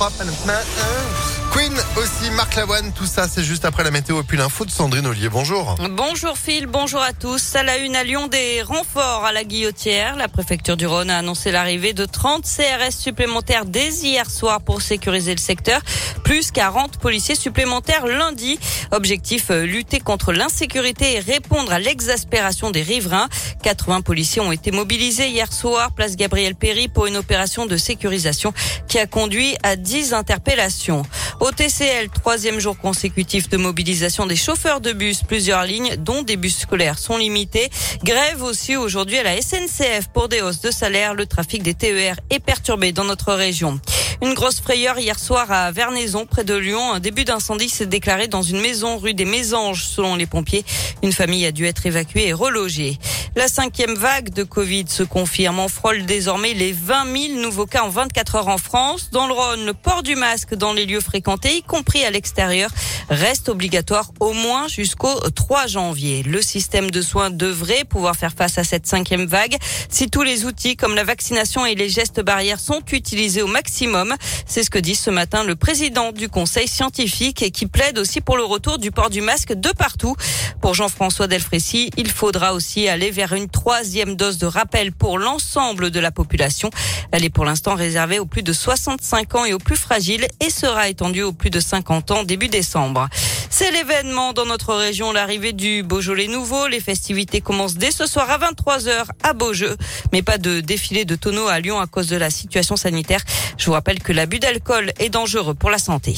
frappe, elle maintenant. Queen aussi, Marc Lavoine, tout ça c'est juste après la météo et puis l'info de Sandrine Ollier. Bonjour. Bonjour Phil, bonjour à tous. À la une à Lyon des renforts à la Guillotière. La préfecture du Rhône a annoncé l'arrivée de 30 CRS supplémentaires dès hier soir pour sécuriser le secteur, plus 40 policiers supplémentaires lundi. Objectif euh, lutter contre l'insécurité et répondre à l'exaspération des riverains. 80 policiers ont été mobilisés hier soir, place Gabriel Péry pour une opération de sécurisation qui a conduit à 10 interpellations. Au TCL, troisième jour consécutif de mobilisation des chauffeurs de bus. Plusieurs lignes, dont des bus scolaires, sont limitées. Grève aussi aujourd'hui à la SNCF pour des hausses de salaire. Le trafic des TER est perturbé dans notre région. Une grosse frayeur hier soir à Vernaison, près de Lyon. Un début d'incendie s'est déclaré dans une maison rue des Mésanges, selon les pompiers. Une famille a dû être évacuée et relogée. La cinquième vague de Covid se confirme. On frôle désormais les 20 000 nouveaux cas en 24 heures en France. Dans le Rhône, le port du masque dans les lieux fréquentés, y compris à l'extérieur, reste obligatoire au moins jusqu'au 3 janvier. Le système de soins devrait pouvoir faire face à cette cinquième vague si tous les outils comme la vaccination et les gestes barrières sont utilisés au maximum. C'est ce que dit ce matin le président du conseil scientifique et qui plaide aussi pour le retour du port du masque de partout. Pour Jean-François Delfrécy, il faudra aussi aller vers une troisième dose de rappel pour l'ensemble de la population. Elle est pour l'instant réservée aux plus de 65 ans et aux plus fragiles et sera étendue aux plus de 50 ans début décembre. C'est l'événement dans notre région, l'arrivée du Beaujolais nouveau. Les festivités commencent dès ce soir à 23h à Beaujeu. Mais pas de défilé de tonneaux à Lyon à cause de la situation sanitaire. Je vous rappelle que l'abus d'alcool est dangereux pour la santé.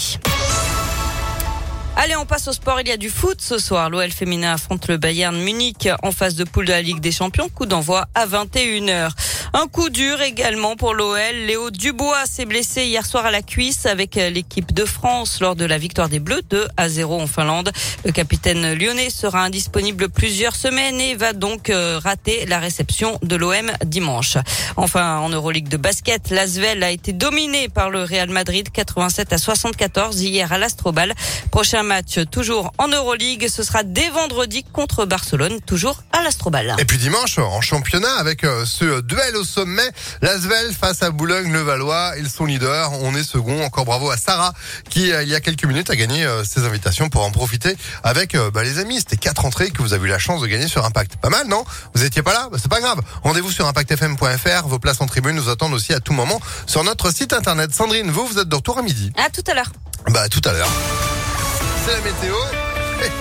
Allez, on passe au sport. Il y a du foot ce soir. L'OL féminin affronte le Bayern Munich en phase de poule de la Ligue des Champions. Coup d'envoi à 21h. Un coup dur également pour l'OL. Léo Dubois s'est blessé hier soir à la cuisse avec l'équipe de France lors de la victoire des Bleus 2 à 0 en Finlande. Le capitaine lyonnais sera indisponible plusieurs semaines et va donc euh, rater la réception de l'OM dimanche. Enfin, en Euroleague de basket, l'Asvel a été dominé par le Real Madrid 87 à 74 hier à l'Astrobal. Prochain match toujours en Euroleague, ce sera dès vendredi contre Barcelone, toujours à l'Astrobal. Et puis dimanche en championnat avec euh, ce duel au sommet, l'Asvel face à Boulogne-le-Valois, ils sont leaders, on est second. Encore bravo à Sarah qui euh, il y a quelques minutes a gagné euh, ses invitations pour en profiter avec bah, les amis. C'était quatre entrées que vous avez eu la chance de gagner sur Impact. Pas mal, non? Vous étiez pas là? Bah, C'est pas grave. Rendez-vous sur impactfm.fr. Vos places en tribune nous attendent aussi à tout moment sur notre site internet. Sandrine, vous, vous êtes de retour à midi. À tout à l'heure. Bah, à tout à l'heure. C'est la météo.